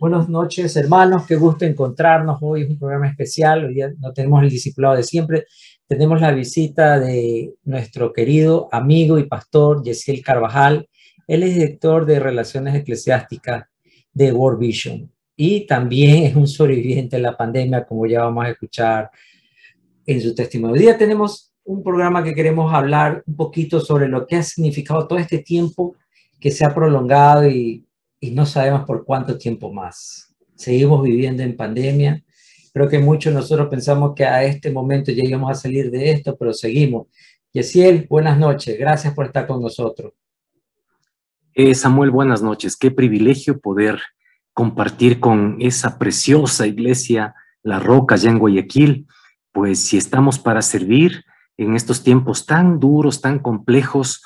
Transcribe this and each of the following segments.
Buenas noches, hermanos. Qué gusto encontrarnos. Hoy es un programa especial. Hoy día no tenemos el discipulado de siempre. Tenemos la visita de nuestro querido amigo y pastor Yesiel Carvajal. Él es director de Relaciones Eclesiásticas de World Vision y también es un sobreviviente de la pandemia, como ya vamos a escuchar en su testimonio. Hoy día tenemos un programa que queremos hablar un poquito sobre lo que ha significado todo este tiempo que se ha prolongado y y no sabemos por cuánto tiempo más. Seguimos viviendo en pandemia. Creo que muchos de nosotros pensamos que a este momento ya íbamos a salir de esto, pero seguimos. Yesiel, buenas noches. Gracias por estar con nosotros. Eh, Samuel, buenas noches. Qué privilegio poder compartir con esa preciosa iglesia La Roca, allá en Guayaquil. Pues si estamos para servir en estos tiempos tan duros, tan complejos,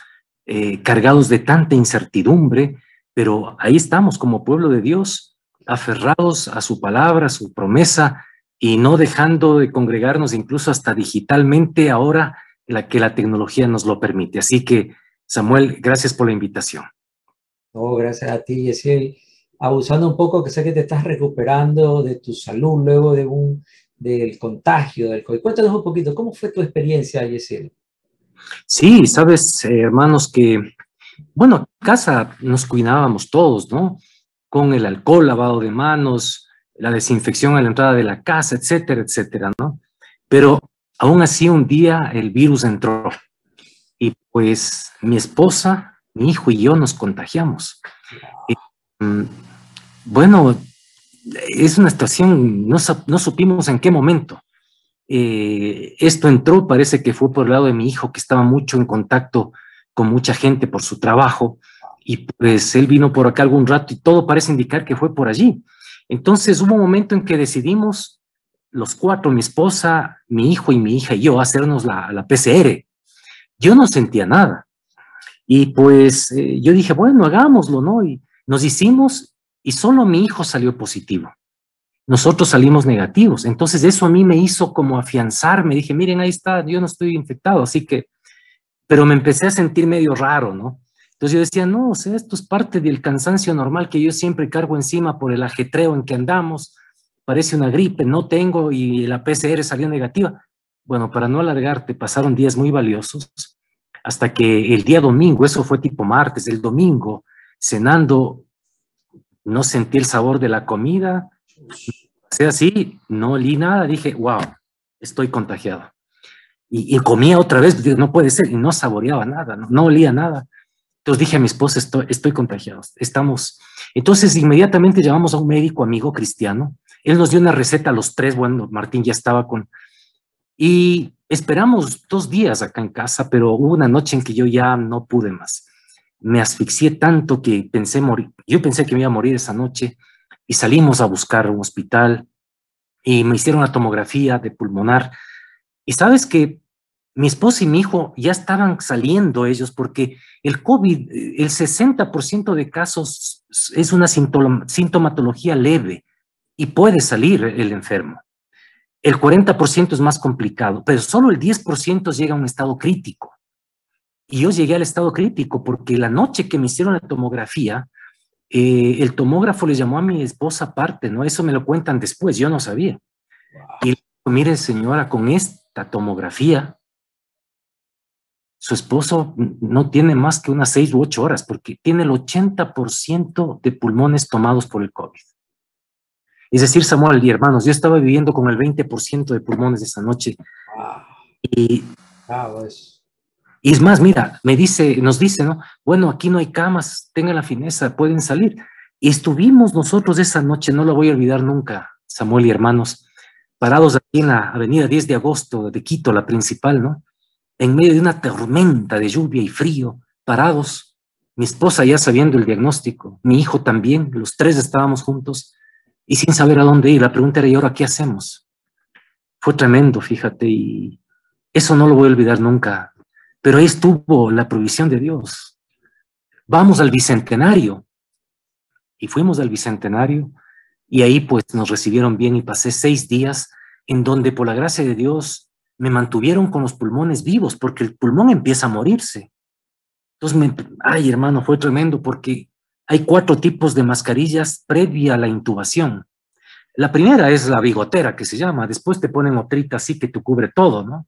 eh, cargados de tanta incertidumbre, pero ahí estamos como pueblo de Dios, aferrados a su palabra, a su promesa y no dejando de congregarnos incluso hasta digitalmente ahora la que la tecnología nos lo permite. Así que, Samuel, gracias por la invitación. Oh, gracias a ti, Yesiel. Abusando un poco, que sé que te estás recuperando de tu salud luego de un, del contagio del COVID. Cuéntanos un poquito, ¿cómo fue tu experiencia, Yesiel? Sí, sabes, hermanos, que bueno, en casa nos cuidábamos todos, ¿no? Con el alcohol, lavado de manos, la desinfección a la entrada de la casa, etcétera, etcétera, ¿no? Pero aún así un día el virus entró y pues mi esposa, mi hijo y yo nos contagiamos. Mm, bueno, es una situación, no, no supimos en qué momento. Eh, esto entró, parece que fue por el lado de mi hijo que estaba mucho en contacto con mucha gente por su trabajo y pues él vino por acá algún rato y todo parece indicar que fue por allí. Entonces hubo un momento en que decidimos los cuatro, mi esposa, mi hijo y mi hija y yo, hacernos la, PCR. Yo no sentía nada. Y pues eh, yo dije, bueno, hagámoslo, ¿no? Y nos hicimos y solo mi hijo salió positivo. Nosotros salimos negativos. Entonces eso a mí me hizo como afianzarme. Dije, miren, ahí está, yo no estoy infectado, así que pero me empecé a sentir medio raro, ¿no? Entonces yo decía, no, o sea, esto es parte del cansancio normal que yo siempre cargo encima por el ajetreo en que andamos, parece una gripe, no tengo y la PCR salió negativa. Bueno, para no alargarte, pasaron días muy valiosos hasta que el día domingo, eso fue tipo martes, el domingo, cenando, no sentí el sabor de la comida, o sea, así, no olí nada, dije, wow, estoy contagiado y, comía otra vez, no puede ser, y no saboreaba nada, no, olía nada. Entonces dije a mi esposa, estoy, estoy contagiado, estamos. Entonces inmediatamente llamamos a un médico amigo cristiano, él nos dio una receta a los tres, bueno, Martín ya estaba con... Y esperamos dos días acá en casa, pero hubo una noche en que yo ya no pude más. Me asfixié tanto que pensé morir, yo pensé que me iba a morir esa noche y salimos a buscar un hospital y me hicieron la tomografía de pulmonar. Y sabes que mi esposa y mi hijo ya estaban saliendo ellos porque el COVID, el 60% de casos es una sintomatología leve y puede salir el enfermo. El 40% es más complicado, pero solo el 10% llega a un estado crítico. Y yo llegué al estado crítico porque la noche que me hicieron la tomografía, eh, el tomógrafo le llamó a mi esposa aparte, ¿no? Eso me lo cuentan después, yo no sabía. Y le dijo, mire señora, con esta tomografía su esposo no tiene más que unas seis u ocho horas porque tiene el 80% de pulmones tomados por el COVID. Es decir, Samuel y hermanos, yo estaba viviendo con el 20% de pulmones esa noche. Y, y, es más, mira, me dice, nos dice, ¿no? Bueno, aquí no hay camas, tengan la fineza, pueden salir. Y estuvimos nosotros esa noche, no lo voy a olvidar nunca, Samuel y hermanos, parados aquí en la avenida 10 de agosto de Quito, la principal, ¿no? En medio de una tormenta de lluvia y frío, parados, mi esposa ya sabiendo el diagnóstico, mi hijo también, los tres estábamos juntos y sin saber a dónde ir. La pregunta era, ¿y ahora qué hacemos? Fue tremendo, fíjate, y eso no lo voy a olvidar nunca, pero ahí estuvo la provisión de Dios. Vamos al Bicentenario. Y fuimos al Bicentenario y ahí pues nos recibieron bien y pasé seis días en donde por la gracia de Dios me mantuvieron con los pulmones vivos, porque el pulmón empieza a morirse. Entonces, ay hermano, fue tremendo porque hay cuatro tipos de mascarillas previa a la intubación. La primera es la bigotera, que se llama. Después te ponen otrita así que te cubre todo, ¿no?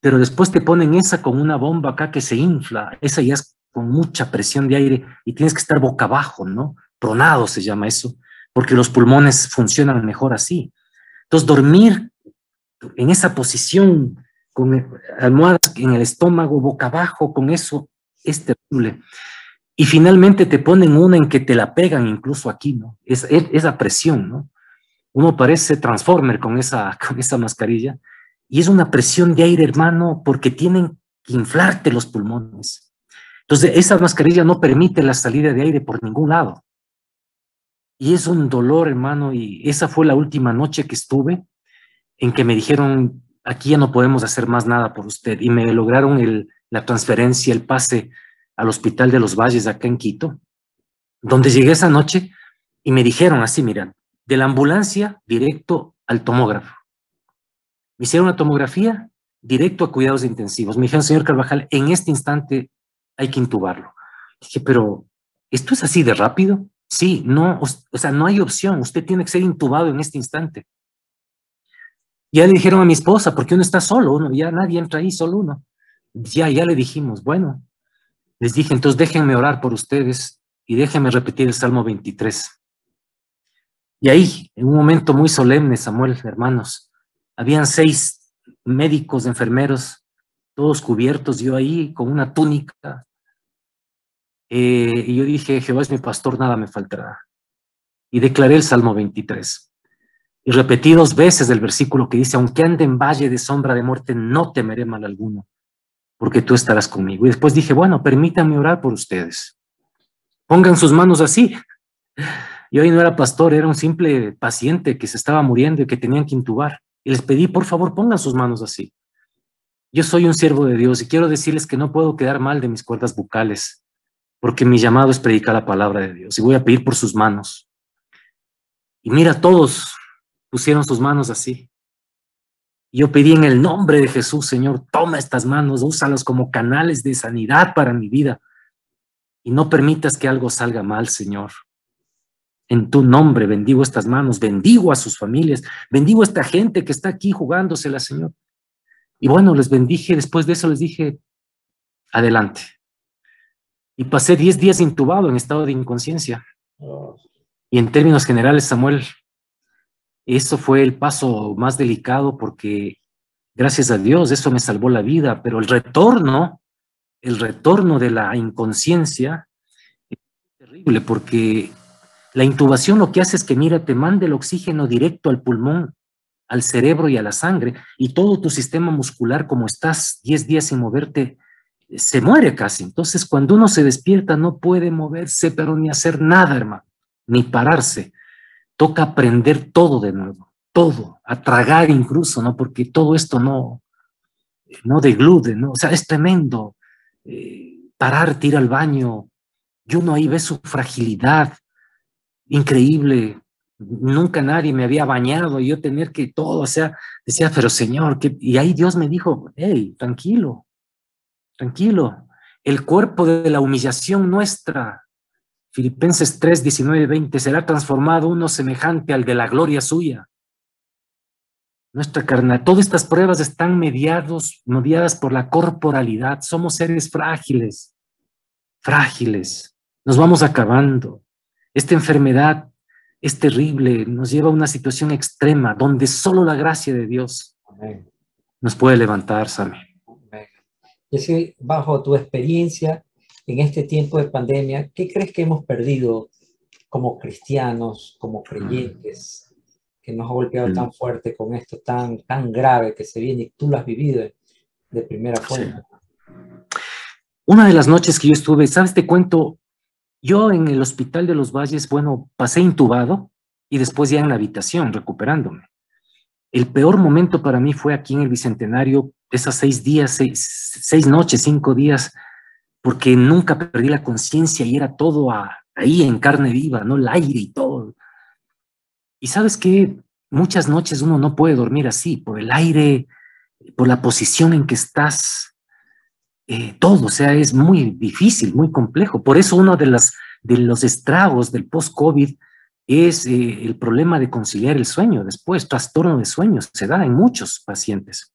Pero después te ponen esa con una bomba acá que se infla. Esa ya es con mucha presión de aire y tienes que estar boca abajo, ¿no? Pronado se llama eso, porque los pulmones funcionan mejor así. Entonces, dormir en esa posición con almohadas en el estómago, boca abajo, con eso, es terrible. Y finalmente te ponen una en que te la pegan incluso aquí, ¿no? Es, esa presión, ¿no? Uno parece transformer con esa, con esa mascarilla y es una presión de aire, hermano, porque tienen que inflarte los pulmones. Entonces, esa mascarilla no permite la salida de aire por ningún lado. Y es un dolor, hermano, y esa fue la última noche que estuve en que me dijeron, aquí ya no podemos hacer más nada por usted. Y me lograron la transferencia, el pase al Hospital de los Valles acá en Quito, donde llegué esa noche y me dijeron así, mira, de la ambulancia directo al tomógrafo. Me hicieron una tomografía directo a cuidados intensivos. Me dijeron, señor Carvajal, en este instante hay que intubarlo. Dije, pero ¿esto es así de rápido? Sí, no, o sea, no hay opción. Usted tiene que ser intubado en este instante. Ya le dijeron a mi esposa, porque uno está solo, uno, ya nadie entra ahí, solo uno. Ya, ya le dijimos, bueno, les dije, entonces déjenme orar por ustedes y déjenme repetir el Salmo 23. Y ahí, en un momento muy solemne, Samuel, hermanos, habían seis médicos, enfermeros, todos cubiertos, yo ahí con una túnica. Eh, y yo dije, Jehová es mi pastor, nada me faltará. Y declaré el Salmo 23. Y repetí dos veces el versículo que dice, aunque ande en valle de sombra de muerte, no temeré mal alguno, porque tú estarás conmigo. Y después dije, bueno, permítanme orar por ustedes. Pongan sus manos así. Yo ahí no era pastor, era un simple paciente que se estaba muriendo y que tenían que intubar. Y les pedí, por favor, pongan sus manos así. Yo soy un siervo de Dios y quiero decirles que no puedo quedar mal de mis cuerdas bucales, porque mi llamado es predicar la palabra de Dios y voy a pedir por sus manos. Y mira, todos pusieron sus manos así. Yo pedí en el nombre de Jesús, Señor, toma estas manos, úsalas como canales de sanidad para mi vida y no permitas que algo salga mal, Señor. En tu nombre bendigo estas manos, bendigo a sus familias, bendigo a esta gente que está aquí jugándosela, Señor. Y bueno, les bendije, después de eso les dije, adelante. Y pasé 10 días intubado en estado de inconsciencia. Y en términos generales, Samuel, eso fue el paso más delicado porque, gracias a Dios, eso me salvó la vida, pero el retorno, el retorno de la inconsciencia es terrible porque la intubación lo que hace es que, mira, te manda el oxígeno directo al pulmón, al cerebro y a la sangre, y todo tu sistema muscular, como estás 10 días sin moverte, se muere casi. Entonces, cuando uno se despierta, no puede moverse, pero ni hacer nada, hermano, ni pararse toca aprender todo de nuevo, todo, a tragar incluso, ¿no? Porque todo esto no, no deglude, ¿no? O sea, es tremendo. Eh, parar, ir al baño, y uno ahí ve su fragilidad increíble. Nunca nadie me había bañado y yo tener que todo, o sea, decía, pero Señor, y ahí Dios me dijo, hey, tranquilo, tranquilo, el cuerpo de la humillación nuestra Filipenses 3, 19 20, será transformado uno semejante al de la gloria suya. Nuestra carne, todas estas pruebas están mediados, mediadas por la corporalidad. Somos seres frágiles, frágiles. Nos vamos acabando. Esta enfermedad es terrible, nos lleva a una situación extrema donde solo la gracia de Dios nos puede levantar, Sammy. Es bajo tu experiencia, en este tiempo de pandemia, ¿qué crees que hemos perdido como cristianos, como creyentes, que nos ha golpeado tan fuerte con esto tan, tan grave que se viene y tú lo has vivido de primera fuente? Una de las noches que yo estuve, ¿sabes? Te cuento, yo en el hospital de los Valles, bueno, pasé intubado y después ya en la habitación, recuperándome. El peor momento para mí fue aquí en el Bicentenario, esas seis días, seis, seis noches, cinco días porque nunca perdí la conciencia y era todo ahí en carne viva, ¿no? El aire y todo. Y sabes que muchas noches uno no puede dormir así, por el aire, por la posición en que estás, eh, todo, o sea, es muy difícil, muy complejo. Por eso una de las, de los estragos del post-COVID es eh, el problema de conciliar el sueño después, trastorno de sueño, se da en muchos pacientes.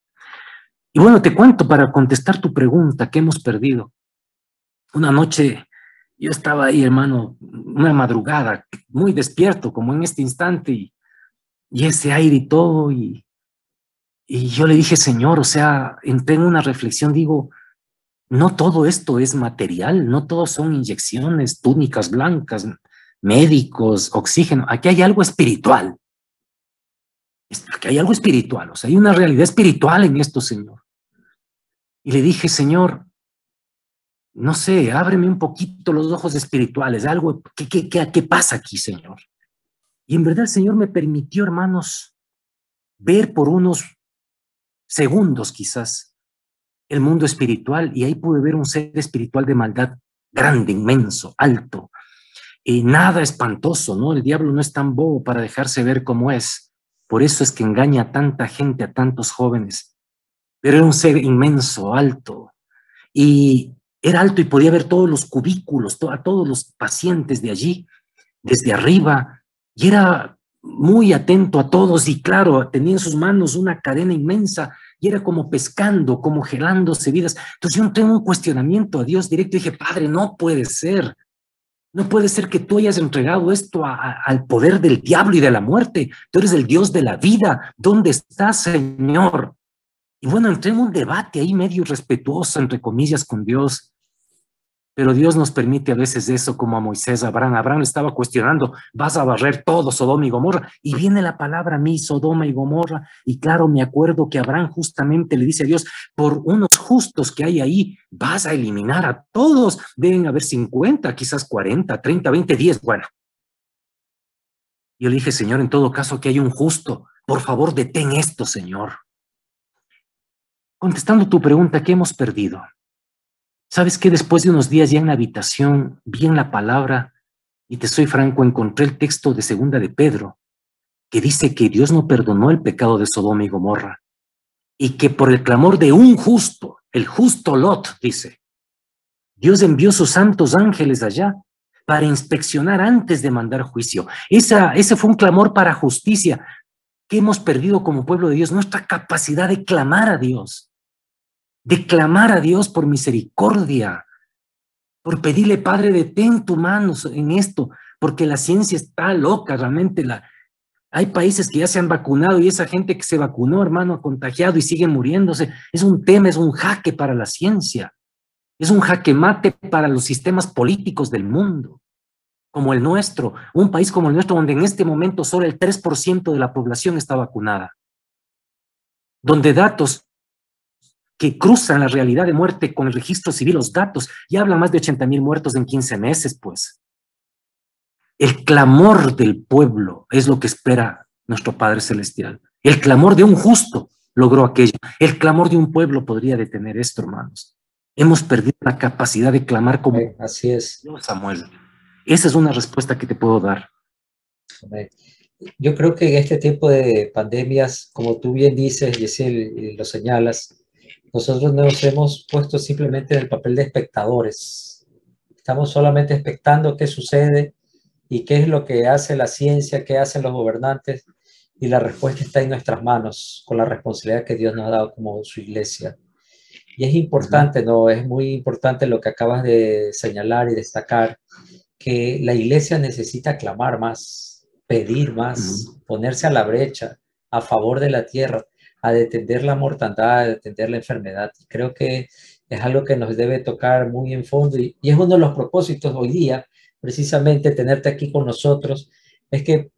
Y bueno, te cuento para contestar tu pregunta, ¿qué hemos perdido? Una noche yo estaba ahí, hermano, una madrugada, muy despierto, como en este instante, y, y ese aire y todo, y, y yo le dije, Señor, o sea, entré en una reflexión, digo, no todo esto es material, no todo son inyecciones, túnicas blancas, médicos, oxígeno, aquí hay algo espiritual. Aquí hay algo espiritual, o sea, hay una realidad espiritual en esto, Señor. Y le dije, Señor, no sé, ábreme un poquito los ojos espirituales, algo, ¿qué, qué, qué, qué pasa aquí, Señor? Y en verdad el Señor me permitió, hermanos, ver por unos segundos quizás el mundo espiritual y ahí pude ver un ser espiritual de maldad grande, inmenso, alto, y nada espantoso, ¿no? El diablo no es tan bobo para dejarse ver como es. Por eso es que engaña a tanta gente, a tantos jóvenes. Pero era un ser inmenso, alto. Y era alto y podía ver todos los cubículos, a todos los pacientes de allí, desde arriba, y era muy atento a todos y claro, tenía en sus manos una cadena inmensa y era como pescando, como gelándose vidas. Entonces yo tengo un cuestionamiento a Dios directo y dije, Padre, no puede ser. No puede ser que tú hayas entregado esto al poder del diablo y de la muerte. Tú eres el Dios de la vida. ¿Dónde estás, Señor? Y bueno, entré en un debate ahí medio respetuoso, entre comillas, con Dios. Pero Dios nos permite a veces eso, como a Moisés, a Abraham. Abraham estaba cuestionando, vas a barrer todo Sodoma y Gomorra. Y viene la palabra a mí, Sodoma y Gomorra. Y claro, me acuerdo que Abraham justamente le dice a Dios, por unos justos que hay ahí, vas a eliminar a todos. Deben haber 50, quizás 40, 30, 20, 10. Bueno. Yo le dije, Señor, en todo caso que hay un justo. Por favor, detén esto, Señor. Contestando tu pregunta, ¿qué hemos perdido? ¿Sabes que Después de unos días ya en la habitación, vi en la palabra, y te soy franco, encontré el texto de segunda de Pedro, que dice que Dios no perdonó el pecado de Sodoma y Gomorra, y que por el clamor de un justo, el justo Lot, dice, Dios envió sus santos ángeles allá para inspeccionar antes de mandar juicio. Esa, ese fue un clamor para justicia que hemos perdido como pueblo de Dios, nuestra capacidad de clamar a Dios de clamar a Dios por misericordia, por pedirle, Padre, detén tu mano en esto, porque la ciencia está loca, realmente la, hay países que ya se han vacunado y esa gente que se vacunó, hermano, ha contagiado y sigue muriéndose. Es un tema, es un jaque para la ciencia. Es un jaque mate para los sistemas políticos del mundo, como el nuestro, un país como el nuestro, donde en este momento solo el 3% de la población está vacunada, donde datos que cruzan la realidad de muerte con el registro civil, los datos, y habla más de 80 mil muertos en 15 meses, pues. El clamor del pueblo es lo que espera nuestro Padre Celestial. El clamor de un justo logró aquello. El clamor de un pueblo podría detener esto, hermanos. Hemos perdido la capacidad de clamar como Así es. Samuel. Esa es una respuesta que te puedo dar. Yo creo que en este tiempo de pandemias, como tú bien dices, y lo señalas, nosotros nos hemos puesto simplemente en el papel de espectadores. Estamos solamente expectando qué sucede y qué es lo que hace la ciencia, qué hacen los gobernantes, y la respuesta está en nuestras manos, con la responsabilidad que Dios nos ha dado como su iglesia. Y es importante, ¿no? Es muy importante lo que acabas de señalar y destacar, que la iglesia necesita clamar más, pedir más, ponerse a la brecha a favor de la tierra, a detener la mortandad, a detener la enfermedad. Creo que es algo que nos debe tocar muy en fondo y, es uno de los propósitos hoy día, precisamente tenerte aquí con nosotros, es que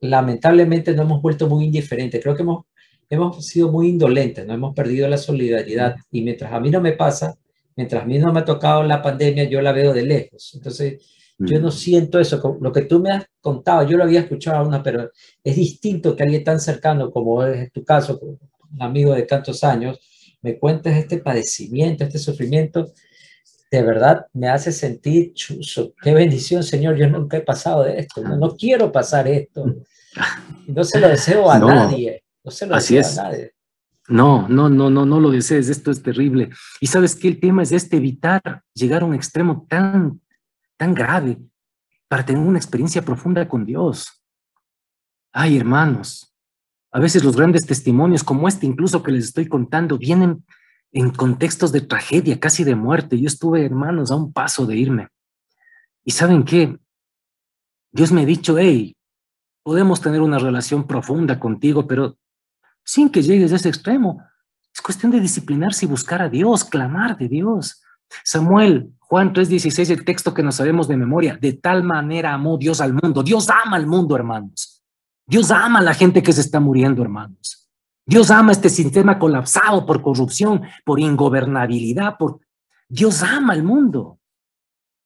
lamentablemente no hemos vuelto muy indiferentes, creo que hemos, hemos sido muy indolentes, no hemos perdido la solidaridad y mientras a mí no me pasa, mientras a mí no me ha tocado la pandemia, yo la veo de lejos. Entonces, yo no siento eso. Lo que tú me has contado, yo lo había escuchado a una, pero es distinto que alguien tan cercano como es tu caso, un amigo de tantos años, me cuentes este padecimiento, este sufrimiento. De verdad me hace sentir chuzo. Qué bendición, Señor. Yo nunca he pasado de esto. No, quiero pasar esto. No se lo deseo a nadie. No se lo así deseo es. a nadie. No, no, no, no, no lo desees. Esto es terrible. Y sabes que el tema es este, evitar llegar a un extremo tan tan grave para tener una experiencia profunda con Dios. Ay, hermanos, a veces los grandes testimonios como este, incluso que les estoy contando, vienen en contextos de tragedia, casi de muerte. Yo estuve, hermanos, a un paso de irme. Y saben qué? Dios me ha dicho, hey, podemos tener una relación profunda contigo, pero sin que llegues a ese extremo. Es cuestión de disciplinarse y buscar a Dios, clamar de Dios. Samuel, Juan 3:16, el texto que nos sabemos de memoria, de tal manera amó Dios al mundo. Dios ama al mundo, hermanos. Dios ama a la gente que se está muriendo, hermanos. Dios ama este sistema colapsado por corrupción, por ingobernabilidad, por... Dios ama al mundo.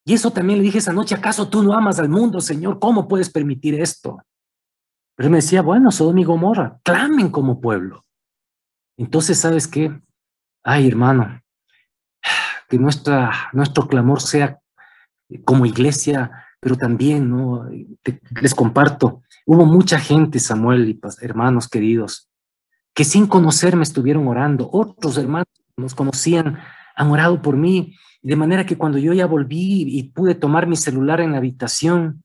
Y eso también le dije esa noche, ¿acaso tú no amas al mundo, Señor? ¿Cómo puedes permitir esto? Pero me decía, bueno, Sodom y Gomorra, clamen como pueblo. Entonces, ¿sabes qué? Ay, hermano, nuestra, nuestro clamor sea como iglesia, pero también, ¿no? les comparto, hubo mucha gente, Samuel y hermanos queridos, que sin conocerme estuvieron orando. Otros hermanos nos conocían han orado por mí, de manera que cuando yo ya volví y pude tomar mi celular en la habitación,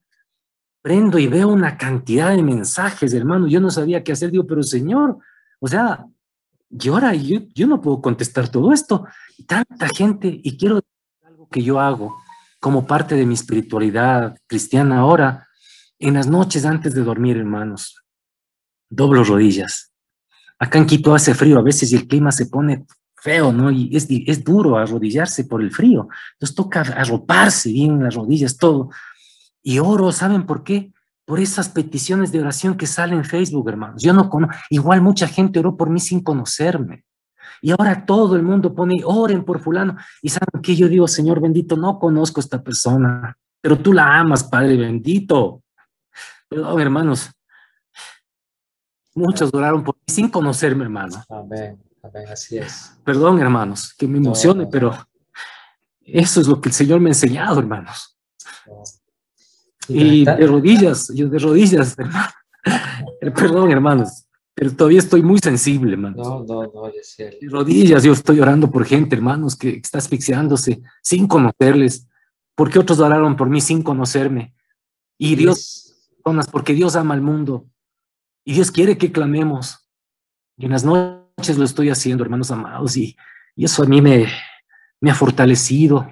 prendo y veo una cantidad de mensajes, hermano, yo no sabía qué hacer, digo, pero Señor, o sea, y ahora yo, yo no puedo contestar todo esto. Tanta gente, y quiero decir algo que yo hago como parte de mi espiritualidad cristiana ahora, en las noches antes de dormir, hermanos, doblo rodillas. Acá en Quito hace frío a veces y el clima se pone feo, ¿no? Y es, es duro arrodillarse por el frío. Entonces toca arroparse bien las rodillas, todo. Y oro, ¿saben por qué? Por esas peticiones de oración que salen en Facebook, hermanos. Yo no conozco, igual mucha gente oró por mí sin conocerme. Y ahora todo el mundo pone, oren por fulano. Y saben que yo digo, Señor bendito, no conozco a esta persona, pero tú la amas, Padre bendito. Perdón, hermanos. Muchos oraron por mí sin conocerme, hermano. Amén, amén, así es. Perdón, hermanos, que me emocione, pero eso es lo que el Señor me ha enseñado, hermanos. Y de rodillas, yo de rodillas, hermano. Perdón, hermanos, pero todavía estoy muy sensible, hermanos. No, no, no, De rodillas, yo estoy orando por gente, hermanos, que está asfixiándose sin conocerles. Porque otros oraron por mí sin conocerme. Y Dios, porque Dios ama al mundo. Y Dios quiere que clamemos. Y en las noches lo estoy haciendo, hermanos amados. Y, y eso a mí me, me ha fortalecido,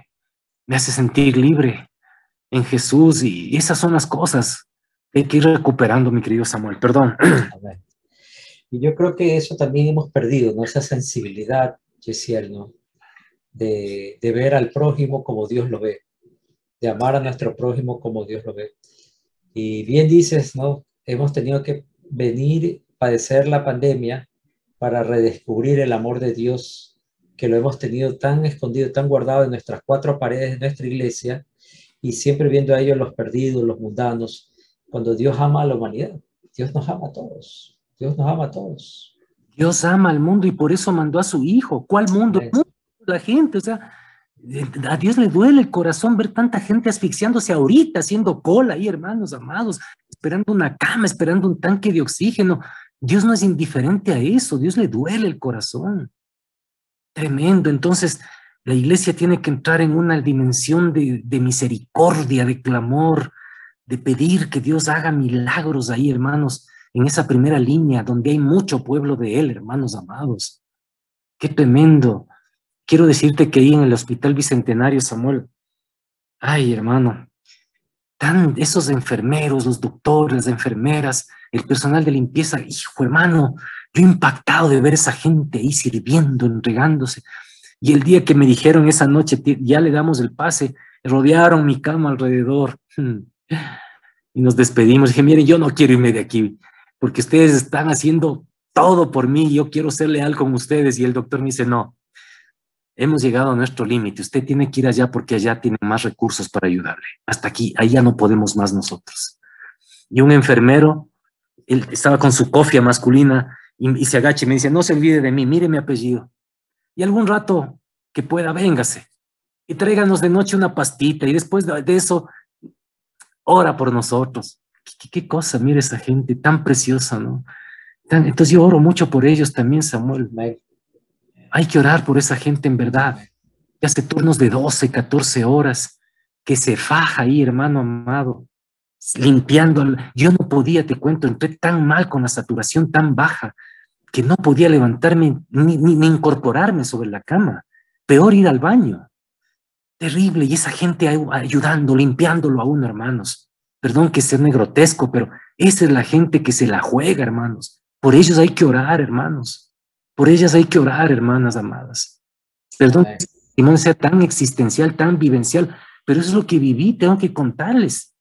me hace sentir libre en Jesús y esas son las cosas que hay que ir recuperando, mi querido Samuel. Perdón. Y yo creo que eso también hemos perdido, ¿no? Esa sensibilidad, Yesiel, ¿no? De, de ver al prójimo como Dios lo ve, de amar a nuestro prójimo como Dios lo ve. Y bien dices, ¿no? Hemos tenido que venir, padecer la pandemia para redescubrir el amor de Dios, que lo hemos tenido tan escondido, tan guardado en nuestras cuatro paredes de nuestra iglesia, y siempre viendo a ellos los perdidos, los mundanos, cuando Dios ama a la humanidad. Dios nos ama a todos. Dios nos ama a todos. Dios ama al mundo y por eso mandó a su hijo. ¿Cuál mundo? La gente, o sea, a Dios le duele el corazón ver tanta gente asfixiándose ahorita, haciendo cola ahí, hermanos amados, esperando una cama, esperando un tanque de oxígeno. Dios no es indiferente a eso, Dios le duele el corazón. Tremendo. Entonces, la iglesia tiene que entrar en una dimensión de, misericordia, de clamor, de pedir que Dios haga milagros ahí, hermanos, en esa primera línea donde hay mucho pueblo de Él, hermanos amados. Qué tremendo. Quiero decirte que ahí en el Hospital Bicentenario, Samuel, ay, hermano, tan esos enfermeros, los doctores, las enfermeras, el personal de limpieza, hijo, hermano, yo impactado de ver esa gente ahí sirviendo, entregándose. Y el día que me dijeron esa noche, ya le damos el pase, rodearon mi cama alrededor y nos despedimos. Dije, miren, yo no quiero irme de aquí porque ustedes están haciendo todo por mí, yo quiero ser leal con ustedes. Y el doctor me dice, no, hemos llegado a nuestro límite, usted tiene que ir allá porque allá tienen más recursos para ayudarle. Hasta aquí, allá no podemos más nosotros. Y un enfermero, él estaba con su cofia masculina y, y se agacha y me dice, no se olvide de mí, mire mi apellido y algún rato que pueda, véngase y tráiganos de noche una pastita y después de, eso, ora por nosotros. ¿Qué, cosa, mire esa gente tan preciosa, ¿no? entonces yo oro mucho por ellos también, Samuel. Hay que orar por esa gente en verdad. Que hace turnos de 12, 14 horas, que se faja ahí, hermano amado, limpiando. Yo no podía, te cuento, entré tan mal con la saturación tan baja que no podía levantarme ni, ni, incorporarme sobre la cama. Peor ir al baño. Terrible. Y esa gente ayudando, limpiándolo a uno, hermanos. Perdón que sea grotesco, pero esa es la gente que se la juega, hermanos. Por ellos hay que orar, hermanos. Por ellas hay que orar, hermanas amadas. Perdón que no sea tan existencial, tan vivencial, pero eso es lo que viví, tengo que contarles.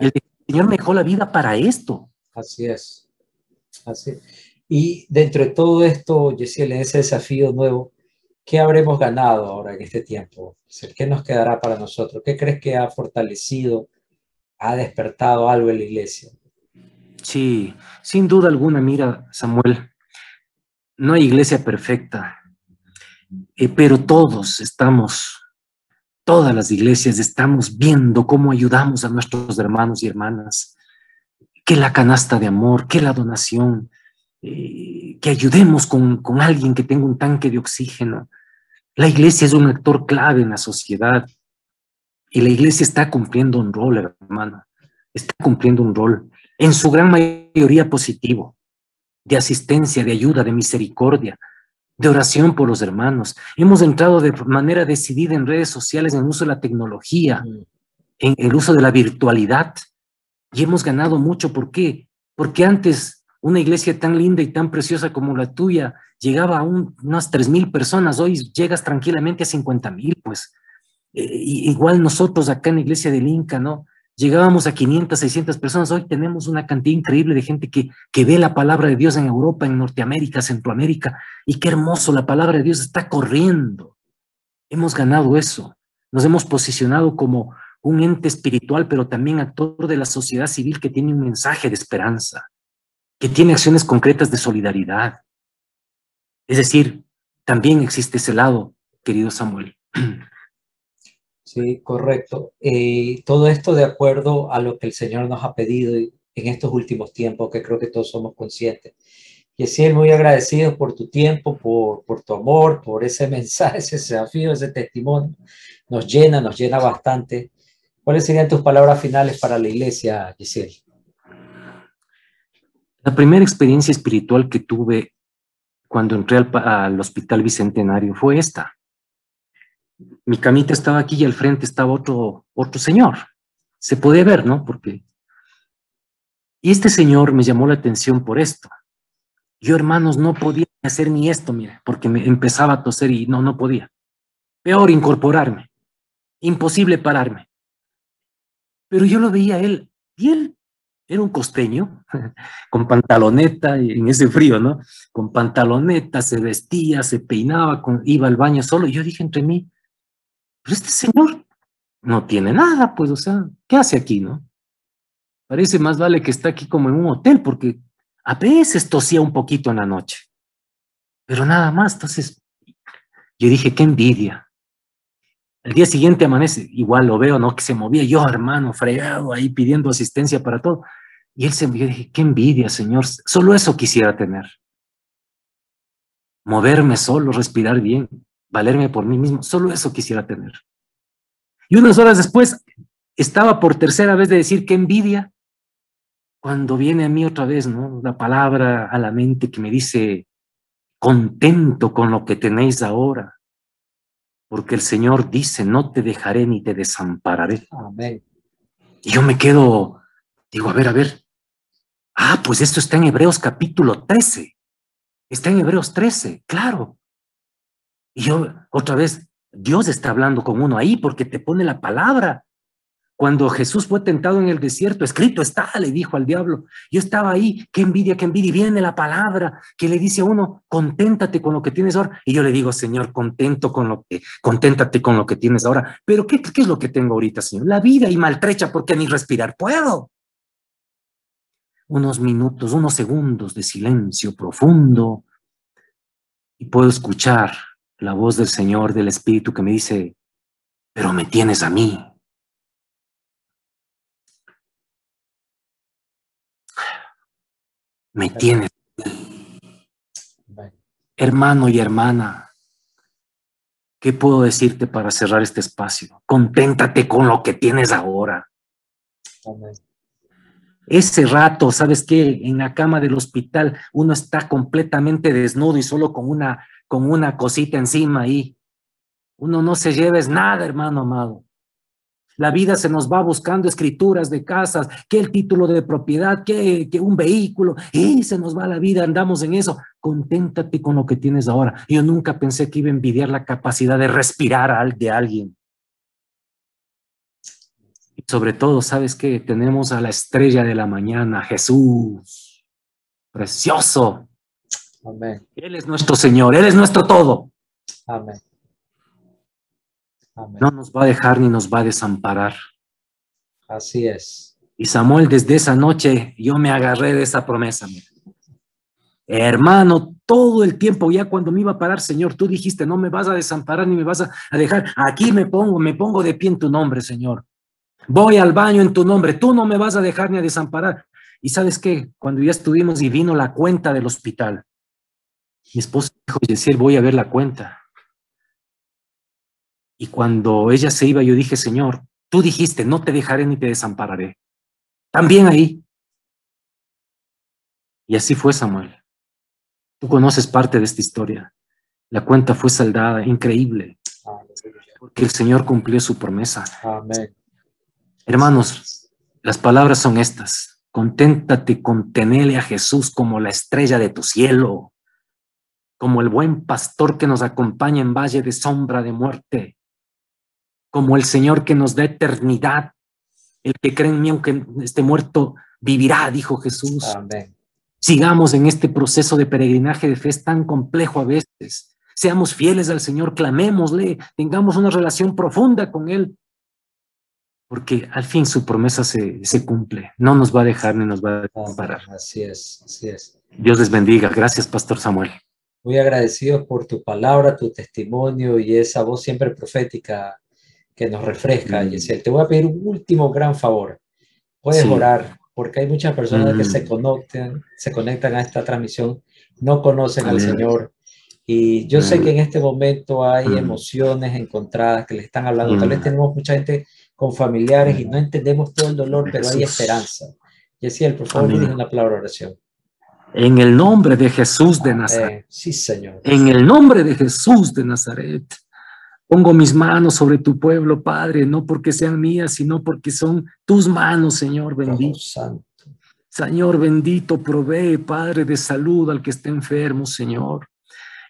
El Señor me dejó la vida para esto. Así es. Así. Y dentro de todo esto, Yesiel, en ese desafío nuevo, ¿qué habremos ganado ahora en este tiempo? ¿Qué nos quedará para nosotros? ¿Qué crees que ha fortalecido, ha despertado algo en la iglesia? Sí, sin duda alguna, mira, Samuel, no hay iglesia perfecta, eh, pero todos estamos todas las iglesias estamos viendo cómo ayudamos a nuestros hermanos y hermanas, que la canasta de amor, que la donación, eh, que ayudemos con, con alguien que tenga un tanque de oxígeno. La iglesia es un actor clave en la sociedad y la iglesia está cumpliendo un rol, hermano, está cumpliendo un rol, en su gran mayoría positivo, de asistencia, de ayuda, de misericordia, de oración por los hermanos. Hemos entrado de manera decidida en redes sociales, en el uso de la tecnología, mm. en el uso de la virtualidad, y hemos ganado mucho. ¿Por qué? Porque antes una iglesia tan linda y tan preciosa como la tuya llegaba a unas tres mil personas, hoy llegas tranquilamente a 50 mil, pues. Eh, igual nosotros acá en la iglesia del Inca, ¿no? llegábamos a 500, 600 personas, hoy tenemos una cantidad increíble de gente que, que ve la palabra de Dios en Europa, en Norteamérica, Centroamérica, y qué hermoso, la palabra de Dios está corriendo. Hemos ganado eso, nos hemos posicionado como un ente espiritual, pero también actor de la sociedad civil que tiene un mensaje de esperanza, que tiene acciones concretas de solidaridad. Es decir, también existe ese lado, querido Samuel. Sí, correcto. Eh, todo esto de acuerdo a lo que el Señor nos ha pedido en estos últimos tiempos, que creo que todos somos conscientes. Y sí, muy agradecido por tu tiempo, por, por tu amor, por ese mensaje, ese desafío, ese testimonio. Nos llena, nos llena bastante. ¿Cuáles serían tus palabras finales para la iglesia, Giselle? La primera experiencia espiritual que tuve cuando entré al, al Hospital Bicentenario fue esta mi camita estaba aquí y al frente estaba otro, otro señor. Se puede ver, ¿no? Porque... Y este señor me llamó la atención por esto. Yo, hermanos, no podía hacer ni esto, mire, porque me empezaba a toser y no, no podía. Peor incorporarme. Imposible pararme. Pero yo lo veía a él, y él era un costeño, con pantaloneta, en ese frío, ¿no? Con pantaloneta, se vestía, se peinaba, iba al baño solo. Y yo dije entre mí, pero este señor no tiene nada, pues, o sea, ¿qué hace aquí, no? Parece más vale que está aquí como en un hotel, porque a veces tosía un poquito en la noche, pero nada más. Entonces, yo dije, qué envidia. El día siguiente amanece, igual lo veo, ¿no? Que se movía yo, hermano, fregado ahí pidiendo asistencia para todo. Y él se me dije, qué envidia, Señor. Solo eso quisiera tener. Moverme solo, respirar bien valerme por mí mismo, solo eso quisiera tener. Y unas horas después estaba por tercera vez de decir qué envidia, cuando viene a mí otra vez, ¿no? La palabra a la mente que me dice, contento con lo que tenéis ahora, porque el Señor dice, no te dejaré ni te desampararé. Amén. Y yo me quedo, digo, a ver, a ver, ah, pues esto está en Hebreos capítulo 13, está en Hebreos 13, claro. Y yo, otra vez, Dios está hablando con uno ahí porque te pone la palabra. Cuando Jesús fue tentado en el desierto, escrito está, le dijo al diablo. Yo estaba ahí, qué envidia, qué envidia. Y viene la palabra que le dice a uno, conténtate con lo que tienes ahora. Y yo le digo, Señor, contento con lo que, conténtate con lo que tienes ahora. Pero ¿qué, qué es lo que tengo ahorita, Señor? La vida y maltrecha porque ni respirar puedo. Unos minutos, unos segundos de silencio profundo y puedo escuchar la voz del Señor, del Espíritu que me dice, pero me tienes a mí. Me tienes. Hermano y hermana, ¿qué puedo decirte para cerrar este espacio? Conténtate con lo que tienes ahora. Ese rato, ¿sabes qué? En la cama del hospital uno está completamente desnudo y solo con una, con una cosita encima ahí. Uno no se lleva nada, hermano amado. La vida se nos va buscando escrituras de casas, que el título de propiedad, que, que, un vehículo, y se nos va la vida, andamos en eso. Conténtate con lo que tienes ahora. Yo nunca pensé que iba a envidiar la capacidad de respirar de alguien. Sobre todo, ¿sabes qué? Tenemos a la estrella de la mañana, Jesús. Precioso. Amén. Él es nuestro Señor, Él es nuestro todo. Amén. No nos va a dejar ni nos va a desamparar. Así es. Y Samuel, desde esa noche yo me agarré de esa promesa. Hermano, todo el tiempo, ya cuando me iba a parar, Señor, tú dijiste, no me vas a desamparar ni me vas a, dejar. Aquí me pongo, me pongo de pie en tu nombre, Señor. Voy al baño en tu nombre, tú no me vas a dejar ni a desamparar. Y sabes qué, cuando ya estuvimos y vino la cuenta del hospital, mi esposo dijo, decir, voy a ver la cuenta. Y cuando ella se iba, yo dije, Señor, tú dijiste, no te dejaré ni te desampararé. También ahí. Y así fue Samuel. Tú conoces parte de esta historia. La cuenta fue saldada, increíble. Porque el Señor cumplió su promesa. Amén. Hermanos, las palabras son estas. Conténtate con tenerle a Jesús como la estrella de tu cielo, como el buen pastor que nos acompaña en valle de sombra de muerte, como el Señor que nos da eternidad. El que cree en mí, aunque esté muerto, vivirá, dijo Jesús. Amén. Sigamos en este proceso de peregrinaje de fe, es tan complejo a veces. Seamos fieles al Señor, clamémosle, tengamos una relación profunda con Él, porque al fin su promesa se, se cumple. No nos va a dejar ni nos va a parar. Así es, así es. Dios les bendiga. Gracias, Pastor Samuel. Muy agradecidos por tu palabra, tu testimonio y esa voz siempre profética que nos refresca, mm. Te voy a pedir un último gran favor. Puedes orar, porque hay muchas personas que se mm. conectan, se conectan a esta transmisión, no conocen al Señor. Y yo sé mm. que en este momento hay emociones encontradas que le están hablando. Tal vez tenemos mucha gente con familiares y no entendemos todo el dolor, pero hay esperanza. Yesiel, por favor, diga una palabra de oración. En el nombre de Jesús de Nazaret. sí, Señor. En el nombre de Jesús de Nazaret. Pongo mis manos sobre tu pueblo, Padre, no porque sean mías, sino porque son tus manos, Señor bendito. Señor bendito, provee, Padre, de salud al que esté enfermo, Señor.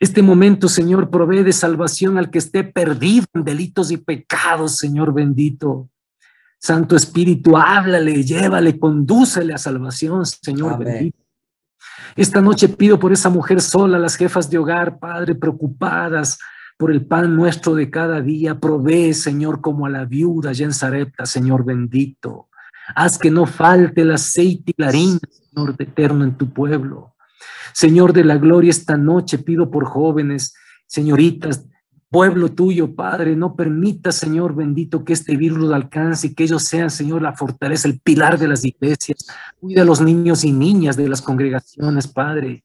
Este momento, Señor, provee de salvación al que esté perdido en delitos y pecados, Señor bendito. Santo Espíritu, háblale, llévale, condúcele a salvación, Señor bendito. Esta noche pido por esa mujer sola, las jefas de hogar, Padre, preocupadas, por el pan nuestro de cada día. Provee, Señor, como a la viuda allá en Sarepta, Señor bendito. Haz que no falte el aceite y la harina, Señor eterno, en tu pueblo. Señor de la gloria, esta noche pido por jóvenes, señoritas, pueblo tuyo, Padre, no permita, Señor bendito, que este virus alcance y que ellos sean, Señor, la fortaleza, el pilar de las iglesias. Cuida a los niños y niñas de las congregaciones, Padre.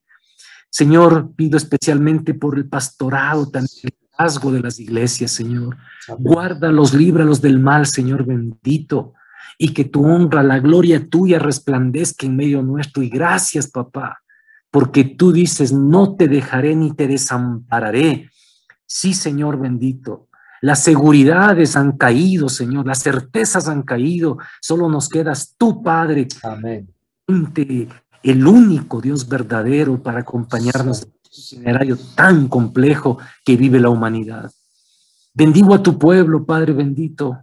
Señor, pido especialmente por el pastorado también, de las iglesias, Señor. Guárdalos, líbralos del mal, Señor bendito, y que tu honra, la gloria tuya resplandezca en medio nuestro. Y gracias, papá, porque tú dices, no te dejaré ni te desampararé. Sí, Señor bendito. Las seguridades han caído, Señor, las certezas han caído. Solo nos quedas tú, Padre. Amén. El único Dios verdadero para acompañarnos escenario tan complejo que vive la humanidad. Bendigo a tu pueblo, Padre bendito.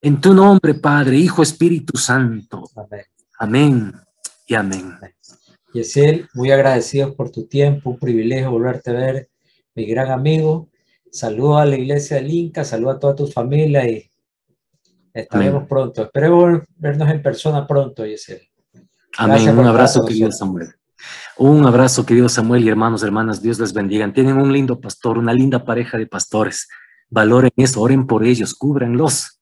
En tu nombre, Padre, Hijo, Espíritu Santo. Amén. Amén y amén. Yesiel, muy agradecido por tu tiempo, un privilegio volverte a ver, mi gran amigo. Saludo a la iglesia del Inca, saludo a toda tu familia y estaremos pronto. Esperemos vernos en persona pronto, Yesiel. Amén. Un abrazo, querido Samuel. Un abrazo, querido Samuel y hermanos, hermanas, Dios les bendiga. Tienen un lindo pastor, una linda pareja de pastores. Valoren eso, oren por ellos, cúbranlos.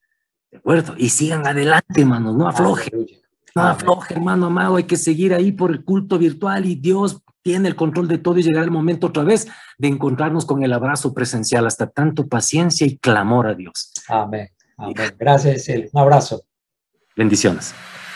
¿De acuerdo? Y sigan adelante, hermanos, no aflojen. No afloje, hermano amado, hay que seguir ahí por el culto virtual y Dios tiene el control de todo y llegará el momento otra vez de encontrarnos con el abrazo presencial. Hasta tanto paciencia y clamor a Dios. Amén. Amén. Gracias, Un abrazo. Bendiciones.